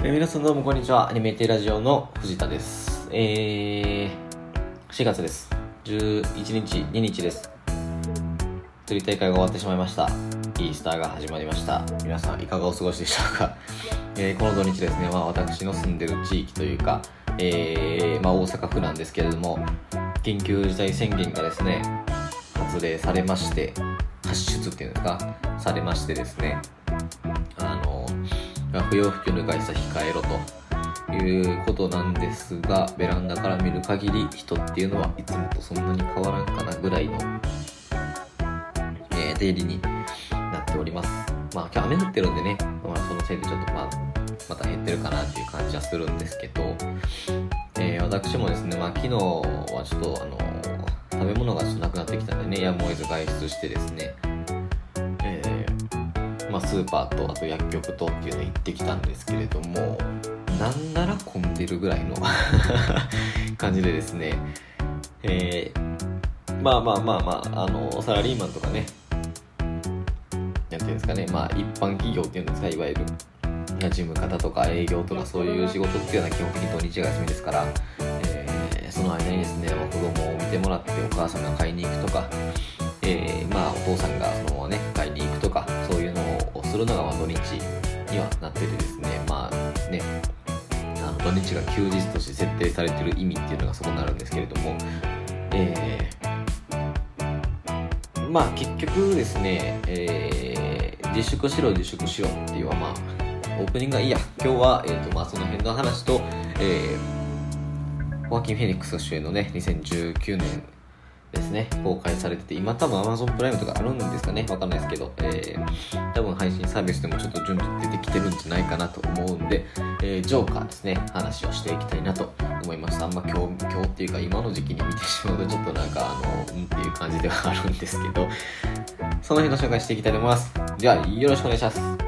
えー皆さんどうもこんにちは。アニメテラジオの藤田です。えー、4月です。11日、2日です。釣り大会が終わってしまいました。イースターが始まりました。皆さんいかがお過ごしでしょうか。えーこの土日ですね、まあ私の住んでる地域というか、えー、まあ大阪府なんですけれども、緊急事態宣言がですね、発令されまして、発出っていうんですか、されましてですね、不要不急の外出は控えろということなんですが、ベランダから見る限り人っていうのはいつもとそんなに変わらんかなぐらいの、えー出入りになっております。まあ今日雨降ってるんでね、まあ、そのせいでちょっとまあ、また減ってるかなっていう感じはするんですけど、えー私もですね、まあ昨日はちょっとあの、食べ物がちょっとなくなってきたんでね、やむを得ず外出してですね、まあ、スーパーとあと薬局とっていうの行ってきたんですけれどもなんなら混んでるぐらいの 感じでですね、えーまあまあまあまああのサラリーマンとかねなんていうんですかねまあ一般企業っていうんですかいわゆる事務方とか営業とかそういう仕事っていうのは基本的に土日が休みですから、えーその間にですね子供を見てもらってお母さんが買いに行くとかえーまあ、お父さんがそのするのがまあ土日にはなっててですねまあねあの土日が休日として設定されてる意味っていうのがそこになるんですけれどもえーまあ結局ですね、えー自粛しろ自粛しろっていうのはまあオープニングがいいや。今日は、えーとまあ、その辺の話と、えー、ホアキン・フェニックス主演のね2019年ですね、公開されてて、今多分 Amazon プライムとかあるんですかね、わかんないですけど、えー、多分配信サービスでもちょっと順次出てきてるんじゃないかなと思うんで、えー、ジョーカーですね、話をしていきたいなと思いました。あんま今日、今日っていうか今の時期に見てしまうとちょっとなんかあの、うんっていう感じではあるんですけど、その辺の紹介していきたいと思います。では、よろしくお願いします。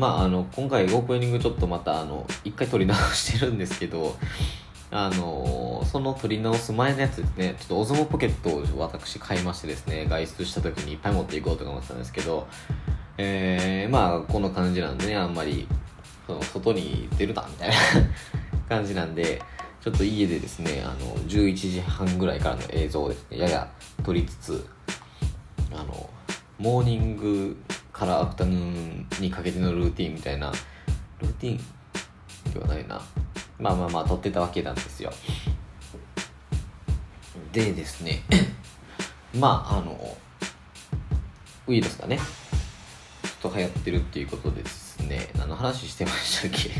まあ、あの、今回オープニングちょっとまた、あの、一回撮り直してるんですけど、あのその撮り直す前のやつですね、ちょっとオズモポケットを私買いましてですね、外出した時にいっぱい持っていこうとか思ってたんですけど、えー、まあ、この感じなんでね、あんまり、その、外に出るな、みたいな 感じなんで、ちょっと家でですね、あの、11時半ぐらいからの映像をですね、やや撮りつつ、あの、モーニングからアフタヌーンにかけてのルーティンみたいな、ルーティンではないな。まあまあまあ、撮ってたわけなんですよ。でですね、まあ、あの、ウイルスがね、ちょっと流行ってるっていうことでですね、何の話してましたっけ？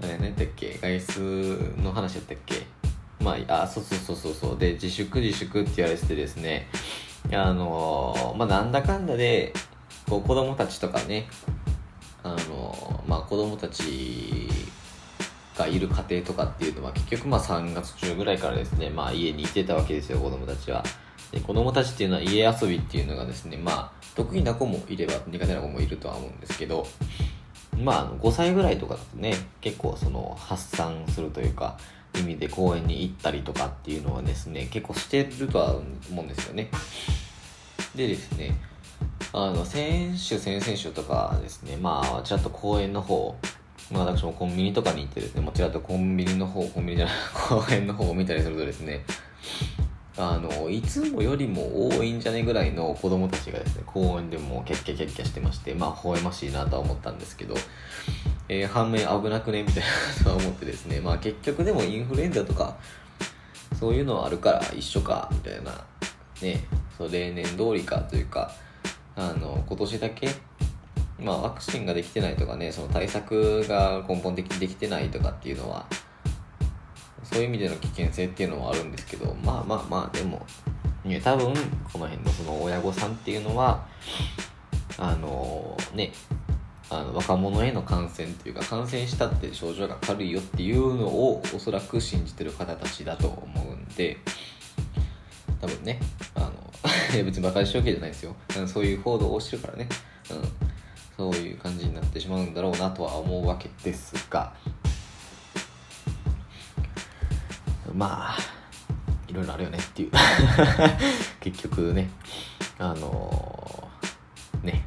何やったっけ？外出の話やったっけ？まあ、あ、そうそうそうそうそう。で、自粛自粛って言われててですね、あのまあ、なんだかんだで、こう、子供たちとかね、あのまあ、子供たちがいる家庭とかっていうのは、結局まあ3月中ぐらいからですね、まあ、家にいてたわけですよ、子供たちは。で子供たちっていうのは家遊びっていうのがですね、まあ、得意な子もいれば苦手な子もいるとは思うんですけど、まあ、5歳ぐらいとかだとね、結構その発散するというか、意味で公園に行ったりとかっていうのはですね、結構してるとは思うんですよね。でですね、あの、先週、先々週とかですね、まあ、ちらっと公園の方、まあ私もコンビニとかに行ってですね、もちらっとコンビニの方、コンビニじゃない、公園の方を見たりするとですね、あの、いつもよりも多いんじゃねぐらいの子供たちがですね、公園でもキャッキャキャッキャしてまして、まあ、微笑ましいなとは思ったんですけど、えー反面危なくね？みたいなとは思ってですね、まあ結局でもインフルエンザとか、そういうのはあるから一緒か、みたいな、ね、そう例年通りかというか、あの、今年だけ、まあワクチンができてないとかね、その対策が根本的にできてないとかっていうのは、そういう意味での危険性っていうのはあるんですけど、まあまあまあ、でも、ね、多分、この辺のその親御さんっていうのは、あのね、あの若者への感染っていうか、感染したって症状が軽いよっていうのをおそらく信じてる方たちだと思うんで、多分ね、あの、別に馬鹿にしるわけじゃないですよ。そういう報道をしてるからね、うん、そういう感じになってしまうんだろうなとは思うわけですが、まあ、いろろいろあるよねっていう。結局ねあのー、ね、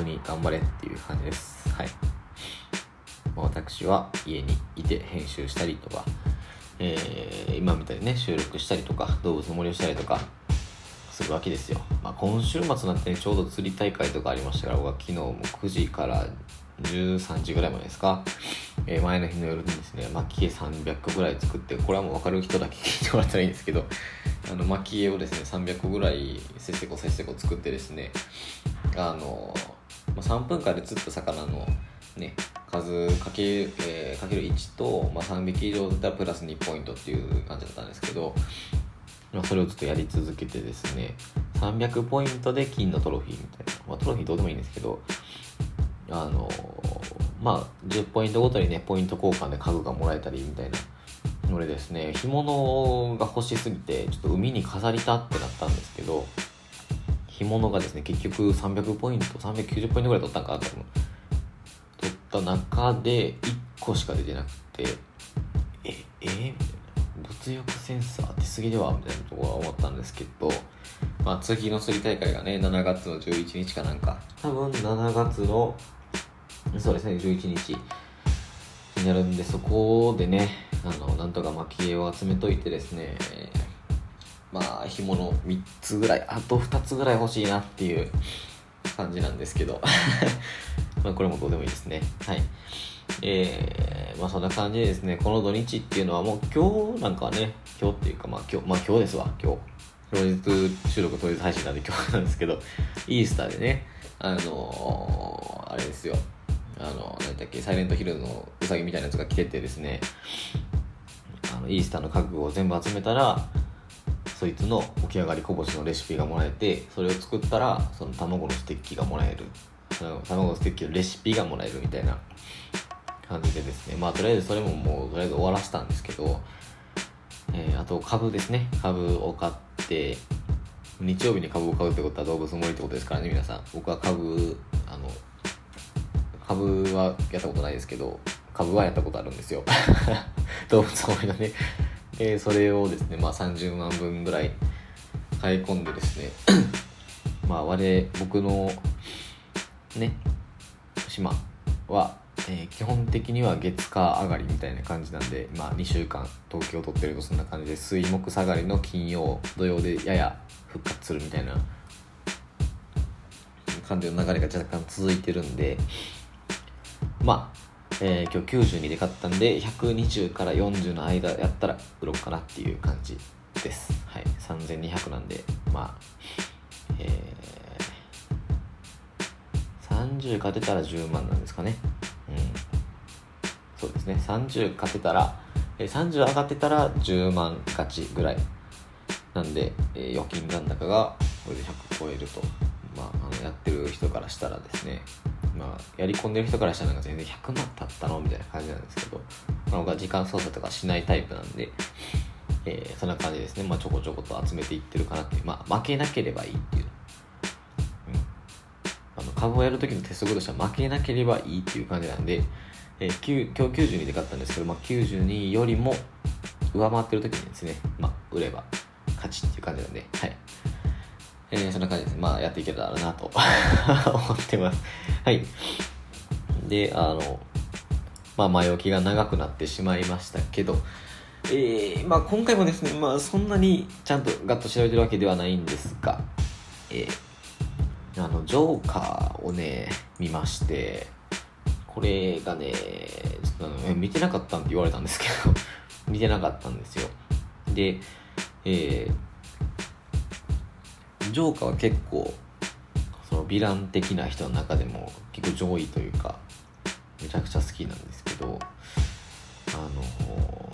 うんまあ、国頑張れっていう感じです。はい、まあ、私は家にいて編集したりとかえー、今みたいにね収録したりとか動物の森をしたりとかするわけですよ、まあ、今週末になってねちょうど釣り大会とかありましたから僕は昨日も9時から13時ぐらいまでですか、えー、前の日の夜にですね巻き絵300個ぐらい作ってこれはもう分かる人だけ聞いてもらったらいいんですけどあの巻き絵をですね300個ぐらいせっせこせっせこ作ってですねあの、まあ、3分間で釣った魚のね数かけ,、えー、かける1と、まあ、3匹以上だったらプラス2ポイントっていう感じだったんですけど、まあ、それをずっとやり続けてですね300ポイントで金のトロフィーみたいな、まあ、トロフィーどうでもいいんですけどあのまあ10ポイントごとにねポイント交換で家具がもらえたりみたいなのでですね干物が欲しすぎてちょっと海に飾りたってなったんですけど物がですね結局300ポイント390ポイントぐらい取ったんかなと思うった中で1個しか出てなくてええー、みたいな物欲センサー出過ぎではみたいなところは思ったんですけどまあ次の釣り大会がね7月の11日かなんか。多分7月のそうですね11日。になるんでそこでねあのなんとか蒔絵を集めといてですねまあ紐の3つぐらいあと2つぐらい欲しいなっていう感じなんですけど。まあこれもどうでもいいですね。はい。えー、まあそんな感じでですねこの土日っていうのはもう今日なんかはね今日っていうかまあ今日まあ今日ですわ今日。当日収録当日配信なんで今日なんですけど イースターでねあのー、あれですよ。あの何だっけサイレントヒルのウサギみたいなやつが来ててですねあのイースターの家具を全部集めたらそいつの起き上がりこぼしのレシピがもらえてそれを作ったらその卵のステッキがもらえる。その卵のステッキのレシピがもらえるみたいな感じでですね。まあとりあえずそれももうとりあえず終わらせたんですけど、えー、あと株ですね。株を買って日曜日に株を買うってことは動物の森ってことですからね皆さん。僕は株あの株はやったことないですけど株はやったことあるんですよ。動物の森のね。えー、それをですね、まあ、30万分ぐらい買い込んでですね まあ我僕のね島は、えー、基本的には月火上がりみたいな感じなんで、まあ、2週間東京を取ってるとそんな感じで水木下がりの金曜土曜でやや 復活するみたいな感じの流れが若干続いてるんでまあえー、今日92で買ったんで120から40の間やったら売ろうかなっていう感じです。はい。3200なんでまあえー、30勝てたら10万なんですかね。うん。そうですね。30勝てたら、えー、30上がってたら10万勝ちぐらいなんで、えー、預金残高がこれで100超えるとまあ、あのやってる人からしたらですね。まあ、やり込んでる人からしたらなんか全然100万経ったのみたいな感じなんですけど、まあ、僕は時間操作とかしないタイプなんで、えー、そんな感じですね、まあ、ちょこちょこと集めていってるかなっていう、まあ、負けなければいいっていう、うん、あの株をやる時の鉄則としては負けなければいいっていう感じなんで、えー、今日92で買ったんですけど、まあ、92よりも上回ってる時にですね、まあ、売れば勝ちっていう感じなんで、はい。えー、そんな感じで。まあ、やっていけたらなと 思ってます。はい。で、あの、まあ、前置きが長くなってしまいましたけど、えー、まあ、今回もですね、まあ、そんなにちゃんとガッと調べてるわけではないんですが、えー、あの、ジョーカーをね、見まして、これがね、ちょっと見てなかったんって言われたんですけど 見てなかったんですよ。で、えー、ジョーカーは結構そのヴィラン的な人の中でも結構上位というかめちゃくちゃ好きなんですけどあの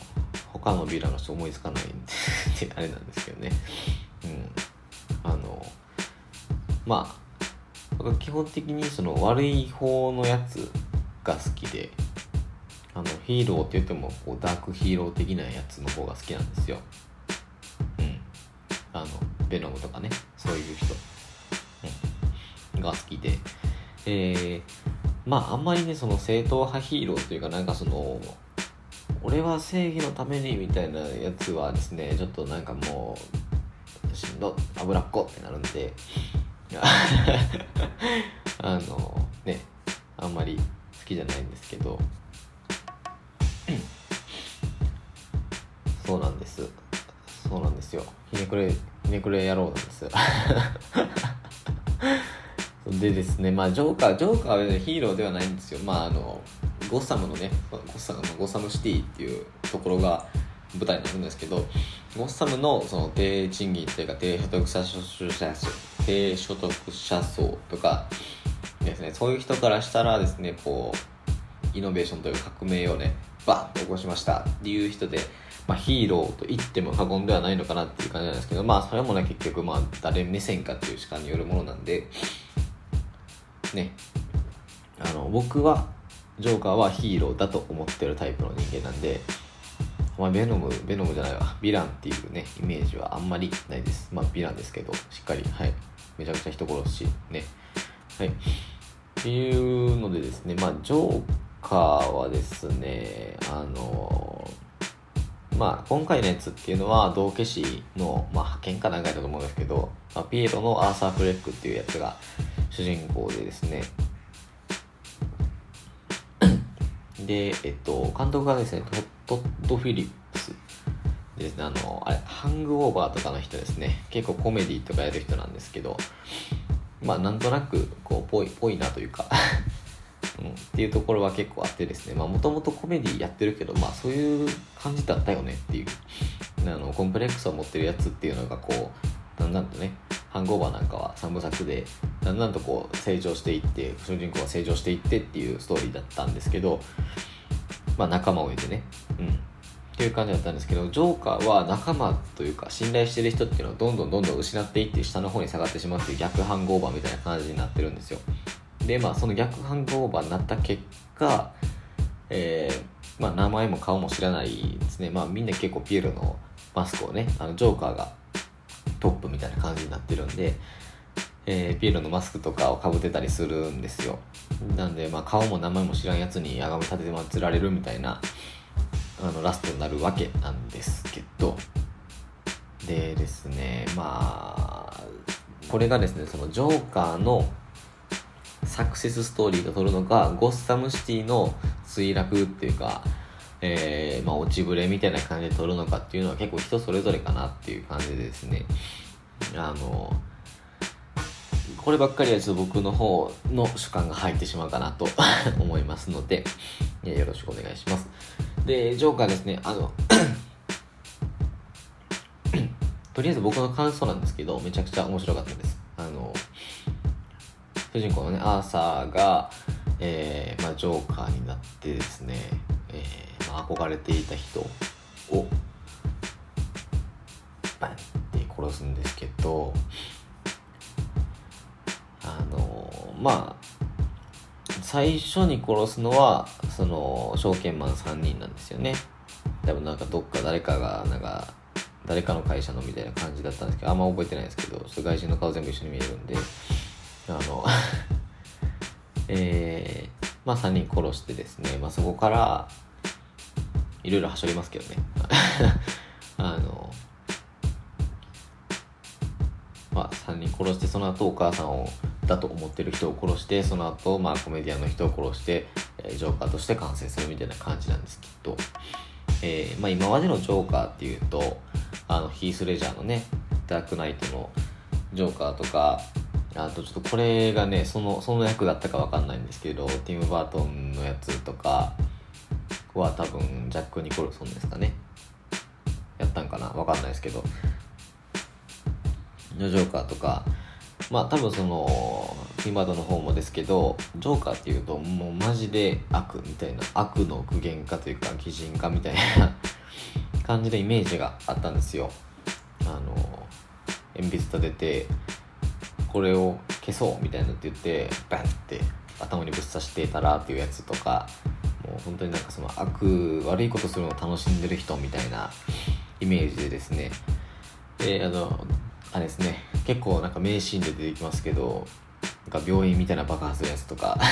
他のヴィランの人思いつかないんで あれなんですけどね。うん。あのまあ僕は基本的にその悪い方のやつが好きであのヒーローって言ってもこうダークヒーロー的なやつの方が好きなんですよ。うん。あのベノムとかね。そういう人、うん、が好きで、えー、まああんまりねその正統派ヒーローというかなんかその俺は正義のためにみたいなやつはですねちょっとなんかもうしんど脂っこってなるんで あのねあんまり好きじゃないんですけどそうなんです。そうなんですよ。ひねくれひねくれ野郎なんですよ。でですねまあジョーカージョーカーはヒーローではないんですよ。まああのゴッサムのねゴッサムゴッサムシティっていうところが舞台になるんですけどゴッサムのその低賃金というか低所得者層低所得者層とかですねそういう人からしたらですねこうイノベーションという革命をねバンと起こしましたっていう人で、まあ、ヒーローと言っても過言ではないのかなっていう感じなんですけどまあそれもね結局まあ誰目線かっていう主観によるものなんでねあの僕はジョーカーはヒーローだと思ってるタイプの人間なんで、まあ、ベノム、ベノムじゃないわ、ヴィランっていうね、イメージはあんまりないです。まあ、ヴィランですけど、しっかり、はい。めちゃくちゃ人殺し、ね。はい。っていうのでですね、まあ、ジョーカーはですね、あのまあ、今回のやつっていうのは、道化師の、まあ、派遣かなんかだと思うんですけど、まあ、ピエロのアーサー・フレックっていうやつが主人公でですね、で、えっと、監督がですね、トッド・フィリップス。ですね、あの、あれ、ハングオーバーとかの人ですね、結構コメディとかやる人なんですけど、まあ、なんとなく、こう、ぽい、ぽいなというか。うん、っていうところは結構あってですね、まあ、もともとコメディやってるけど、まあ、そういう感じだったよねっていう、あの、コンプレックスを持ってるやつっていうのが、こう、だんだんとね、ハングオーバーなんかは3部作でだんだんとこう成長していって主人公が成長していってっていうストーリーだったんですけどまあ仲間を得てね。うん。っていう感じだったんですけどジョーカーは仲間というか信頼してる人っていうのをどんどんどんどん失っていって下の方に下がってしまって逆ハングオーバーみたいな感じになってるんですよ。でまあその逆ハングオーバーになった結果えー、まあ名前も顔も知らないですね。まあみんな結構ピエロのマスクをねあのジョーカーがトップみたいな感じになってるんで、えー、ピエロのマスクとかをかぶってたりするんですよ。なんで、まあ、顔も名前も知らんやつにあがめ立てて祀られるみたいなあのラストになるわけなんですけど。でですねまあこれがですねそのジョーカーのサクセスストーリーと撮るのかゴッサムシティの墜落っていうかえー、まあ、落ちぶれみたいな感じで撮るのかっていうのは結構人それぞれかなっていう感じでですね、あの、こればっかりはちょっと僕の方の主観が入ってしまうかなと 思いますので、よろしくお願いします。で、ジョーカーですね、あの とりあえず僕の感想なんですけど、めちゃくちゃ面白かったです。あの、主人公のね、アーサーが、えー、まあ、ジョーカーになってですね、えー、まあ、憧れていた人をバンって殺すんですけどあのまあ最初に殺すのはその証券マン3人なんですよね。多分なんかどっか誰かがなんか誰かの会社のみたいな感じだったんですけどあんま覚えてないですけどちょっと外人の顔全部一緒に見えるんであの えー、まあ3人殺してですね、まあ、そこからいろいろはしょりますけどね。あのまあ3人殺してその後お母さんをだと思ってる人を殺してその後まあコメディアンの人を殺して、えー、ジョーカーとして完成するみたいな感じなんですけど、えーまあ、今までのジョーカーっていうとあのヒース・レジャーのねダークナイトのジョーカーとかあとちょっとこれがねそのその役だったか分かんないんですけどティム・バートンのやつとかは多分ジャック・ニコルソンですかね。やったんかな？分かんないですけど。ジョーカーとか。まあ多分そのティム・バートンの方もですけどジョーカーっていうともうマジで悪みたいな悪の具現化というか擬人化みたいな 感じのイメージがあったんですよ。あの鉛筆立ててこれを消そうみたいなって言ってバンって頭にぶっ刺してたらっていうやつとかもう本当になんかその悪悪いことするのを楽しんでる人みたいなイメージでですねであのあれですね結構なんか名シーンで出てきますけどなんか病院みたいな爆発するやつとか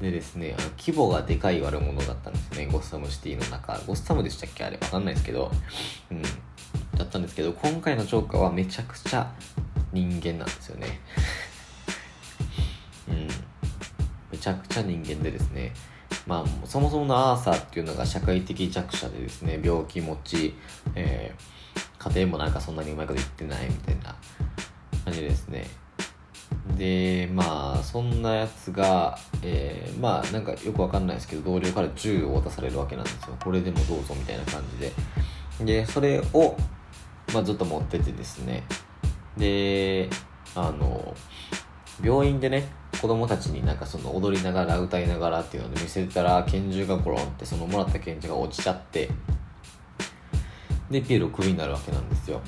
でですね、あの規模がでかい悪者だったんですね、ゴッサムシティの中。ゴッサムでしたっけ？あれわかんないですけど。うん。だったんですけど、今回のジョーカーはめちゃくちゃ人間なんですよね。うん。めちゃくちゃ人間でですね、まあ、そもそものアーサーっていうのが社会的弱者でですね、病気持ち、えー、家庭もなんかそんなにうまいこと言ってないみたいな感じですね。でまあそんなやつが、えー、まあなんかよくわかんないですけど同僚から銃を渡されるわけなんですよこれでもどうぞみたいな感じででそれを、まあ、ずっと持っててですねであの病院でね子供たちになんかその踊りながら歌いながらっていうので見せたら拳銃がゴロンってそのもらった拳銃が落ちちゃってでピエロクビになるわけなんですよ。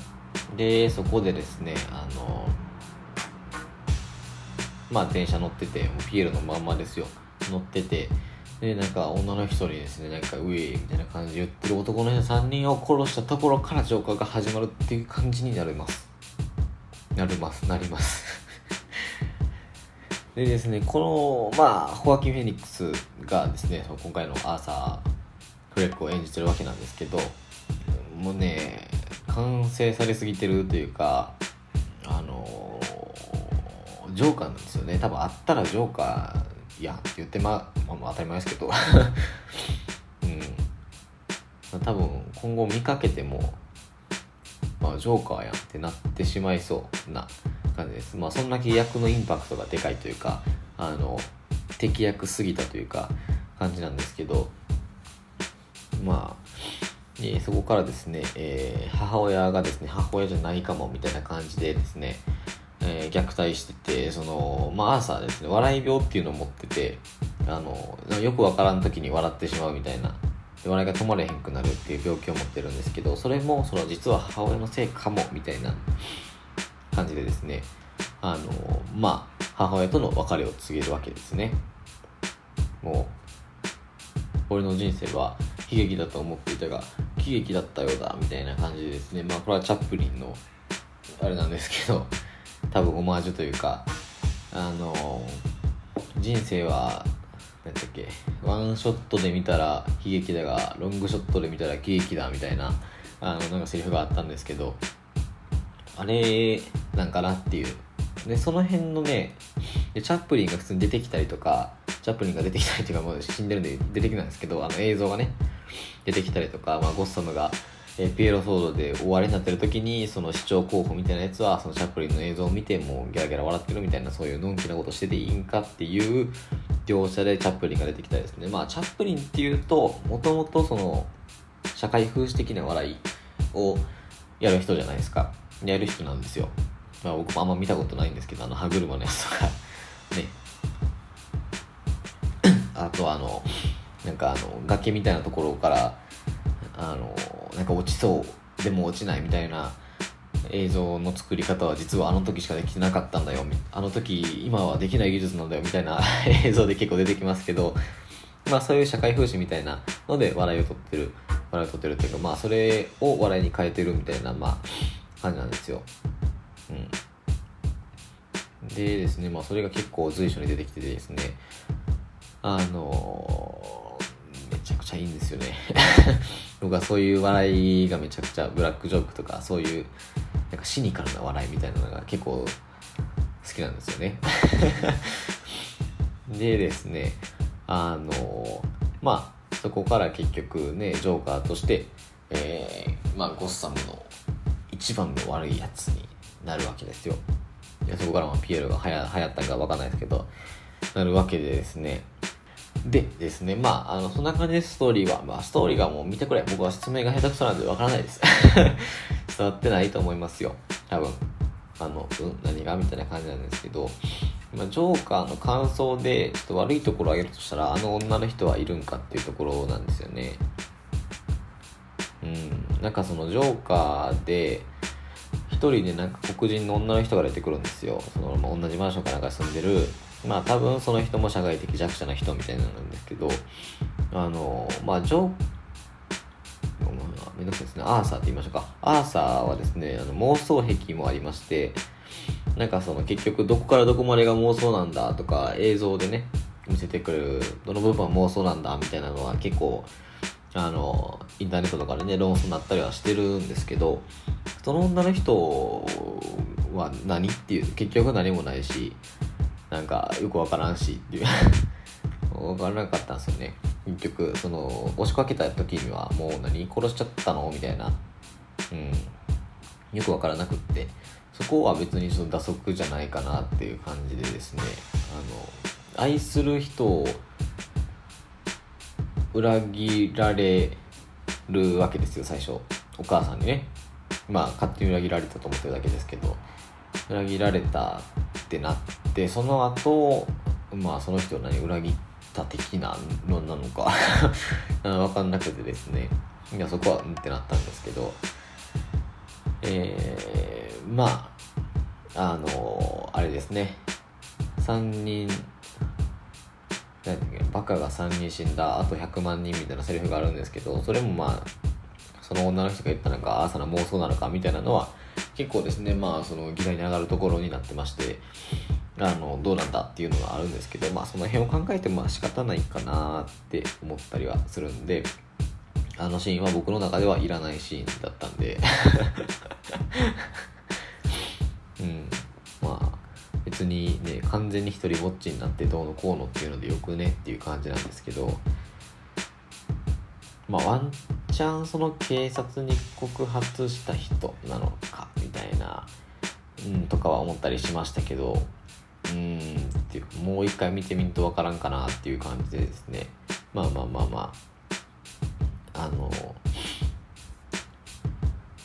でそこでですねあのまあ電車乗っててピエロのまんまですよ。乗っててでなんか女の人にですねなんか「ウェイ」みたいな感じで言ってる男の人3人を殺したところからジョーカーが始まるっていう感じになります。なりますなります。でですねこのまあホアキン・フェニックスがですね今回のアーサー・フレックを演じてるわけなんですけどもうね完成されすぎてるというかあのジョーカーなんですよね。多分あったらジョーカーやって言ってままあ、当たり前ですけど。うん。多分今後見かけてもまあジョーカーやんってなってしまいそうな感じです。まあそんだけ役のインパクトがでかいというかあの敵役すぎたというか感じなんですけどまあえー、そこからですね、えー、母親がですね母親じゃないかもみたいな感じでですねえー、虐待しててその、まあ、アーサーですね笑い病っていうのを持っててあのよくわからん時に笑ってしまうみたいな笑いが止まれへんくなるっていう病気を持ってるんですけどそれもその実は母親のせいかもみたいな感じでですねあのまあ母親との別れを告げるわけですね。もう俺の人生は悲劇だと思っていたが喜劇だったようだみたいな感じでですねまあこれはチャップリンのあれなんですけど多分オマージュというかあの人生は何だっけ？ワンショットで見たら悲劇だがロングショットで見たら喜劇だみたいなあのなんかセリフがあったんですけどあれなんかなっていう。でその辺のねチャップリンが普通に出てきたりとかチャップリンが出てきたりというかもう死んでるんで出てきないんですけどあの映像がね出てきたりとか、まあ、ゴッサムがえピエロ騒動で終わりになってる時にその市長候補みたいなやつはそのチャップリンの映像を見てもうギャラギャラ笑ってるみたいなそういうのんきなことしてていいんかっていう描写でチャップリンが出てきたですね。まあチャップリンっていうともともとその社会風刺的な笑いをやる人じゃないですか。やる人なんですよ、まあ、僕もあんま見たことないんですけどあの歯車のやつとか。ね。あとあのなんかあの崖みたいなところからなんか落ちそうでも落ちないみたいな映像の作り方は実はあの時しかできてなかったんだよ。あの時今はできない技術なんだよみたいな 映像で結構出てきますけどまあそういう社会風刺みたいなので笑いを取ってる。笑いを取ってるっていうかまあそれを笑いに変えてるみたいなまあ感じなんですよ。うん。でですねまあそれが結構随所に出てきててですねあのーちゃくちゃいいんですよね。僕はそういう笑いがめちゃくちゃブラックジョークとかそういうなんかシニカルな笑いみたいなのが結構好きなんですよね。でですねあのまあそこから結局ねジョーカーとしてえー、まあゴッサムの一番の悪いやつになるわけですよ。でそこからまピエロがはや流行ったかわかんないですけどなるわけでですねでですね、まあ、あの、そんな感じでストーリーは。まあ、ストーリーがもう見てくれ。僕は説明が下手くそなんでわからないです。伝わってないと思いますよ。多分。あの、うん、何が？みたいな感じなんですけど、まあ、ジョーカーの感想で、ちょっと悪いところを挙げるとしたら、あの女の人はいるんかっていうところなんですよね。うん。なんかそのジョーカーで、一人でなんか黒人の女の人が出てくるんですよ。その、まあ、同じマンションかなんか住んでる、まあ多分その人も社会的弱者な人みたいなんですけど、あの、まあジョー、めんどくさいですね。アーサーって言いましょうか。アーサーはですね、あの妄想癖もありまして、なんかその結局どこからどこまでが妄想なんだとか映像でね、見せてくるどの部分は妄想なんだみたいなのは結構あのインターネットとかでね論争になったりはしてるんですけどその女の人は何っていう結局何もないしなんかよくわからんしっていう。分からなかったんですよね。結局その押しかけた時にはもう何？殺しちゃったの？みたいな。うん。よく分からなくって。そこは別にその打足じゃないかなっていう感じでですね。あの愛する人を裏切られるわけですよ最初。お母さんにね。まあ勝手に裏切られたと思ってるだけですけど。裏切られたってなってでその後まあその人を何裏切った的なのなのか 分かんなくてですね。いやそこはうんってなったんですけど。えー、まああのあれですね。3人何だっけバカが3人死んだあと100万人みたいなセリフがあるんですけどそれもまあその女の人が言ったのか朝の妄想なのかみたいなのは結構ですねまあその議題に上がるところになってまして。あのどうなんだっていうのがあるんですけどまあその辺を考えてもまあ仕方ないかなって思ったりはするんであのシーンは僕の中ではいらないシーンだったんで。うん。まあ別にね完全に一人ぼっちになってどうのこうのっていうのでよくねっていう感じなんですけどまあワンチャンその警察に告発した人なのかみたいな、うん、とかは思ったりしましたけどうん。っていうもう一回見てみるとわからんかなっていう感じでですね。まあまあまあまあ。あの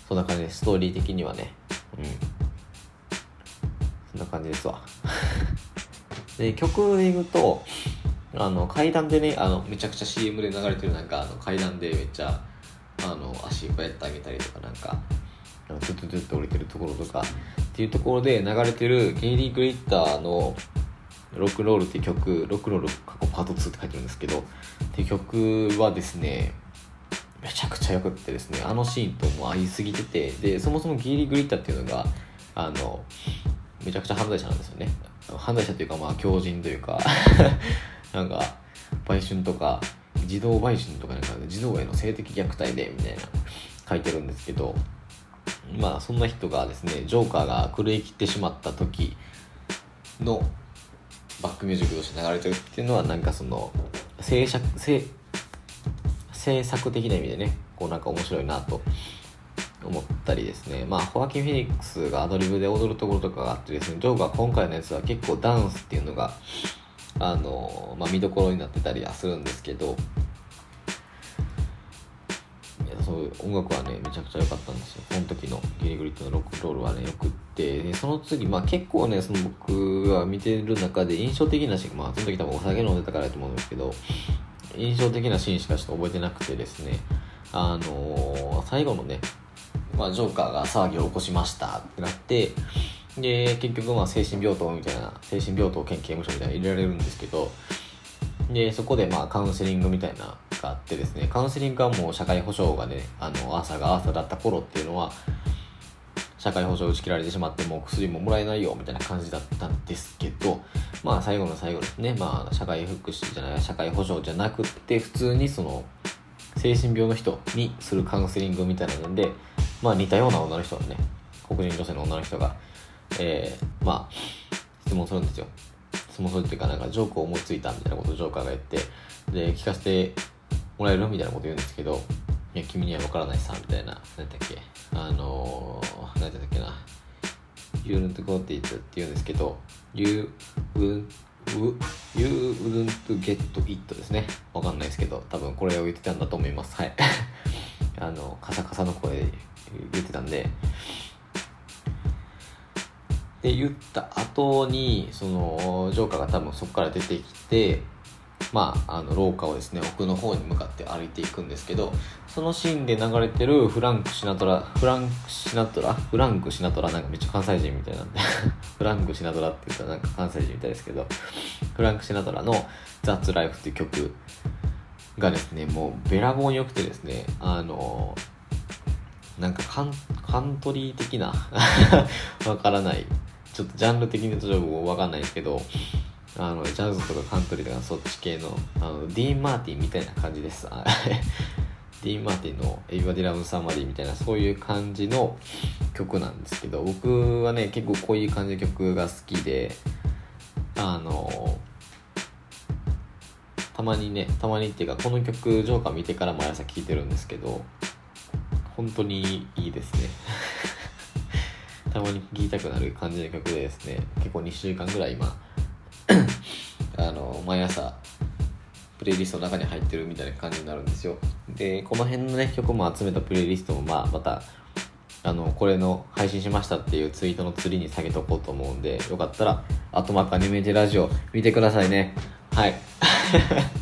そんな感じでストーリー的にはね。うん。そんな感じですわ。で曲で言うとあの階段でねあのめちゃくちゃ CM で流れてるなんかあの階段でめっちゃあの足こうやってあげたりとかなんかあのトゥトゥトゥって降りてるところとかていうところで流れてるゲイリー・グリッターの「ロックロール」って曲ロックロール過去パート2って書いてるんですけどって曲はですねめちゃくちゃよくってですねあのシーンとも合いすぎててでそもそもゲイリー・グリッターっていうのがあのめちゃくちゃ犯罪者なんですよね。犯罪者というかまあ強人というか なんか売春とか児童売春とかなんか児童への性的虐待でみたいな書いてるんですけどまあそんな人がですねジョーカーが狂い切ってしまった時のバックミュージックとして流れてるっていうのはなんかその制作制制作的な意味でねこうなんか面白いなと思ったりですね。まあホアキン・フェニックスがアドリブで踊るところとかがあってですねジョーカー今回のやつは結構ダンスっていうのがあの、まあ、見どころになってたりはするんですけどそう音楽はねめちゃくちゃ良かったんですよ。この時のギリグリットのロックロールはねよくって。でその次まあ結構ねその僕が見てる中で印象的なシーンまあその時多分お酒飲んでたからだと思うんですけど印象的なシーンしかちょっと覚えてなくてですね。あのー、最後のね、まあ、ジョーカーが騒ぎを起こしましたってなってで結局まあ精神病棟みたいな精神病棟兼刑務所みたいな入れられるんですけどでそこでまあカウンセリングみたいながあってですねカウンセリングはもう社会保障がねあのアーサーがアーサーだった頃っていうのは社会保障打ち切られてしまってもう薬ももらえないよみたいな感じだったんですけどまあ最後の最後ですねまあ社会福祉じゃない社会保障じゃなくって普通にその精神病の人にするカウンセリングみたいなのでまあ似たような女の人がね黒人女性の女の人がえー、まあ質問するんですよ。質問するっていうかなんかジョークを思いついたみたいなことをジョーカーが言ってで聞かせてもらえる？みたいなこと言うんですけどいや君には分からないさみたいな何だっけ？あのー、何だっけな？You wouldn't go it って言うんですけど You wouldn't You wouldn't get it ですね。わかんないですけど、多分これを言ってたんだと思います。はい。あの、カサカサの声で言ってたんで、で言った後にそのジョーカーが多分そこから出てきてまあ、あの廊下をですね奥の方に向かって歩いていくんですけどそのシーンで流れてるフランク・シナトラフランク・シナトラフランク・シナトラなんかめっちゃ関西人みたいなんで フランク・シナトラって言ったらなんか関西人みたいですけどフランク・シナトラの「ザッツ・ライフ」っていう曲がですねもうべらぼうに良くてですねあのなんかカンカントリー的な わからないちょっとジャンル的に言うと僕わかんないですけどあのジャズとかカントリーとかそっち系のあのディーン・マーティンみたいな感じです。ディーン・マーティンの「エビバディ・ラブ・サマリー」みたいなそういう感じの曲なんですけど僕はね結構こういう感じの曲が好きであのたまにねたまにっていうかこの曲ジョーカー見てから毎朝聴いてるんですけど本当にいいですね。たまに聴きたくなる感じの曲でですね結構2週間ぐらい今 あの毎朝プレイリストの中に入ってるみたいな感じになるんですよ。でこの辺のね曲も集めたプレイリストもまあまたあのこれの配信しましたっていうツイートの釣りに下げとこうと思うんでよかったら「あとマカネメテラジオ」見てくださいね。はい、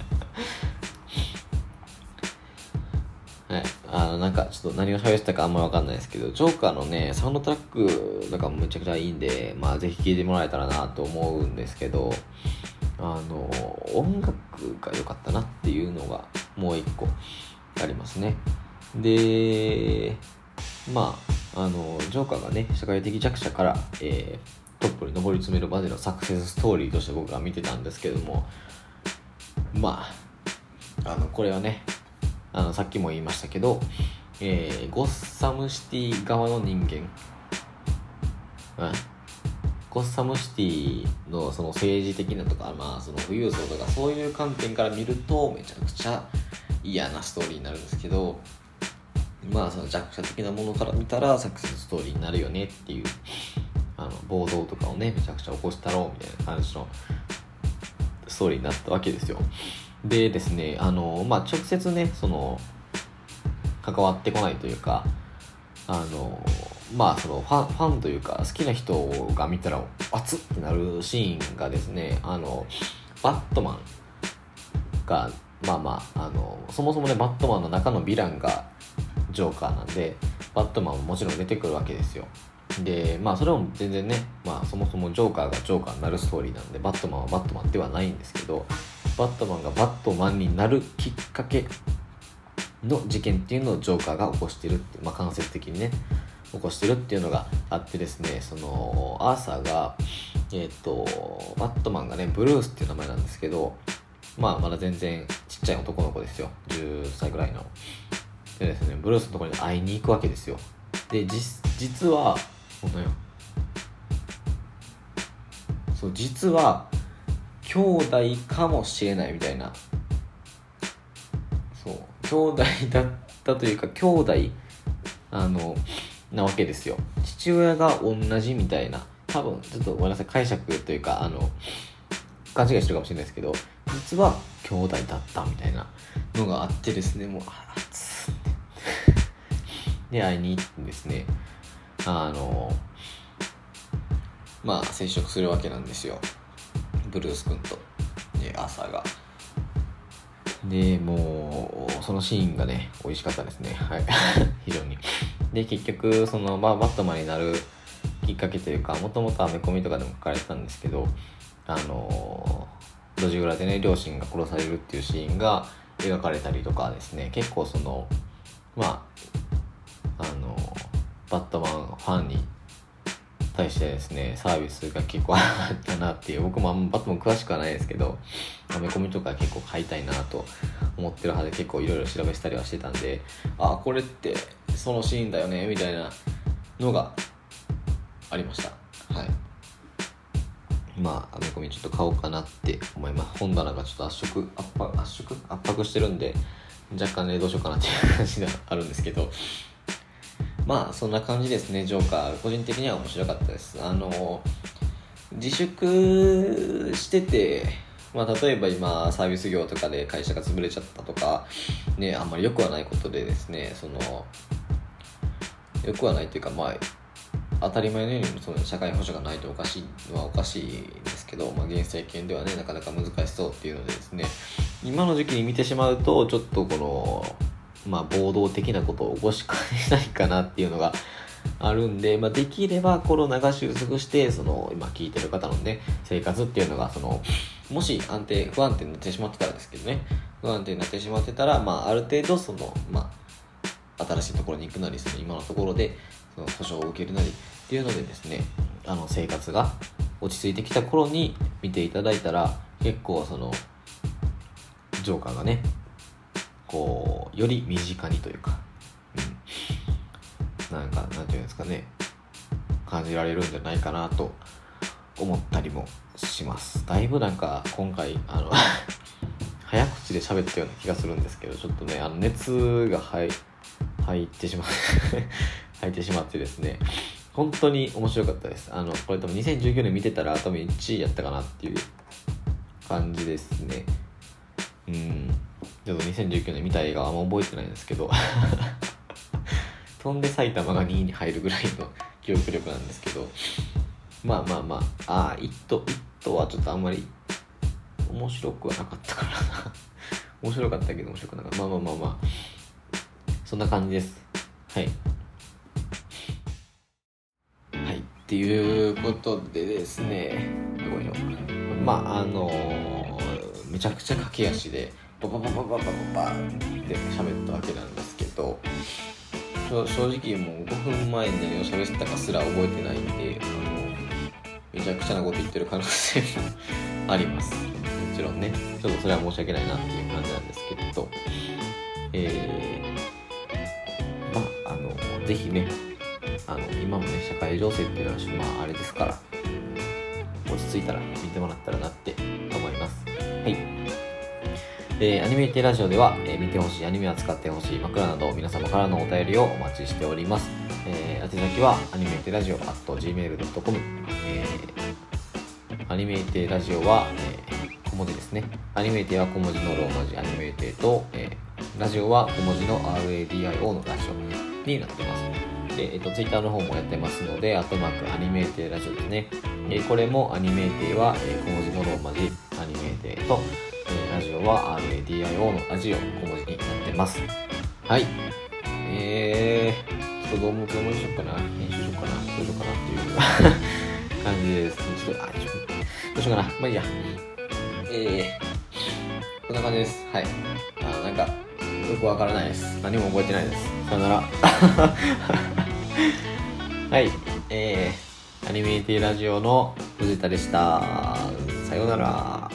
のなんかちょっと何を喋ってたかあんまり分かんないですけどジョーカーのねサウンドトラックとかめちゃくちゃいいんでまあぜひ聴いてもらえたらなと思うんですけどあの音楽が良かったなっていうのがもう一個ありますね。でまああのジョーカーがね社会的弱者から、えー、トップに上り詰めるまでのサクセスストーリーとして僕が見てたんですけどもまああのこれはねあのさっきも言いましたけど、えー、ゴッサムシティ側の人間、うん、ゴッサムシティのその政治的なとか、まあ、その富裕層とかそういう観点から見るとめちゃくちゃ嫌なストーリーになるんですけどまあその弱者的なものから見たらサクセスストーリーになるよねっていうあの暴動とかをねめちゃくちゃ起こしたろうみたいな感じのストーリーになったわけですよ。でですねあの、まあ、直接ねその関わってこないというかあのまあそのファンファンというか好きな人が見たら熱ってなるシーンがですねあのバットマンがまあまああのそもそもねバットマンの中のヴィランがジョーカーなんでバットマンももちろん出てくるわけですよ。でまあそれも全然ね、まあ、そもそもジョーカーがジョーカーになるストーリーなんでバットマンはバットマンではないんですけどバットマンがバットマンになるきっかけの事件っていうのをジョーカーが起こしてるって、まあ、間接的にね起こしてるっていうのがあってですねそのアーサーがえっ、ー、とバットマンがねブルースっていう名前なんですけどまあまだ全然ちっちゃい男の子ですよ。10歳ぐらいの。でですねブルースのところに会いに行くわけですよ。で実はこのよ。そう実は兄弟かもしれないみたいな。そう。兄弟だったというか兄弟あのなわけですよ。父親が同じみたいな。多分ちょっとごめんなさい。解釈というかあの勘違いしてるかもしれないですけど実は兄弟だったみたいな。のがあってですねもうあっつって。で会いに行ってですねあのまあ接触するわけなんですよ。ブルース君とで朝が。でもうそのシーンがね美味しかったですね。はい。非常に。で結局その、まあ、バットマンになるきっかけというかもともとアメコミとかでも書かれてたんですけどあの路地裏でね両親が殺されるっていうシーンが描かれたりとかですね。結構そのまああのバットマンファンに対してですねサービスが結構あったなっていう僕もあんまバットマン詳しくはないですけどアメコミとか結構買いたいなと思ってる派で結構いろいろ調べしたりはしてたんであこれってそのシーンだよねみたいなのがありました。はい。まあアメコミちょっと買おうかなって思います。本棚がちょっと圧縮圧迫圧縮圧迫してるんで若干ねどうしようかなっていう感じがあるんですけどまあそんな感じですねジョーカー。個人的には面白かったです。あの自粛しててまあ、例えば今サービス業とかで会社が潰れちゃったとか、ね、あんまり良くはないことでですねその良くはないというかまあ当たり前のようにその社会保障がないとおかしいのはおかしいですけど、まあ、現政権ではねなかなか難しそうっていうのでですね今の時期に見てしまうとちょっとこのまあ、暴動的なことを起こしかねないかなっていうのがあるんで、まあ、できればコロナが収束してその今聞いてる方のね生活っていうのがそのもし安定不安定になってしまってたらですけどね。不安定になってしまってたら、まあ、ある程度その、まあ、新しいところに行くなりその今のところでその保証を受けるなりっていうのでですねあの生活が落ち着いてきた頃に見ていただいたら結構そのジョーカーがねこうより身近にというか、うん、なんかなんていうんですかね。感じられるんじゃないかなと思ったりもします。だいぶなんか今回あの 早口で喋ったような気がするんですけどちょっとねあの熱が入入ってしまう。入ってしまってですね。本当に面白かったです。あのこれ多分2019年見てたら多分1位やったかなっていう感じですね。うん。ちょっと2019年見た映画はあんま覚えてないんですけど。飛んで埼玉が2位に入るぐらいの記憶力なんですけど。まあまあまあ。ああ「イット」「イット!」はちょっとあんまり面白くはなかったからな。面白かったけど面白くなかった。まあまあまあまあ。そんな感じです。はい。はい。っていうことでですね。どこよ。まああのー、めちゃくちゃ駆け足でババババババババって喋ったわけなんですけど正直もう5分前に何を喋ってたかすら覚えてないんであのめちゃくちゃなこと言ってる可能性もあります。もちろんね。ちょっとそれは申し訳ないなっていう感じなんですけど。えー、まああのぜひねあの今もね社会情勢っていうのはまああれですから落ち着いたら見てもらったらなってえー、アニメイテラジオでは、えー、見てほしいアニメを使ってほしい枕など皆様からのお便りをお待ちしております。えー、宛先はアニメイテラジオ at gmail.com、えー、アニメイテラジオは、えー、小文字ですね。アニメイテは小文字のローマ字アニメイテと、えー、ラジオは小文字の RADIO のラジオになってます。で、えっ、ー、と、ツイッターの方もやってますので、アットマークアニメイテラジオですね。えー、これもアニメイテは、えー、小文字のローマ字アニメイテと、は RADIO のラジオ小文字になってます。はい。えー、ちょっとどうもどうもしようかな。編集しようかな。どうしようかなっていう感じです。ちょっと、あ、ちょっと、どうしようかな。まあいいや。えー、こんな感じです。はい。あ、なんか、よくわからないです。何も覚えてないです。さよなら。はい。えー、アニメーティラジオの藤田でした。さようなら。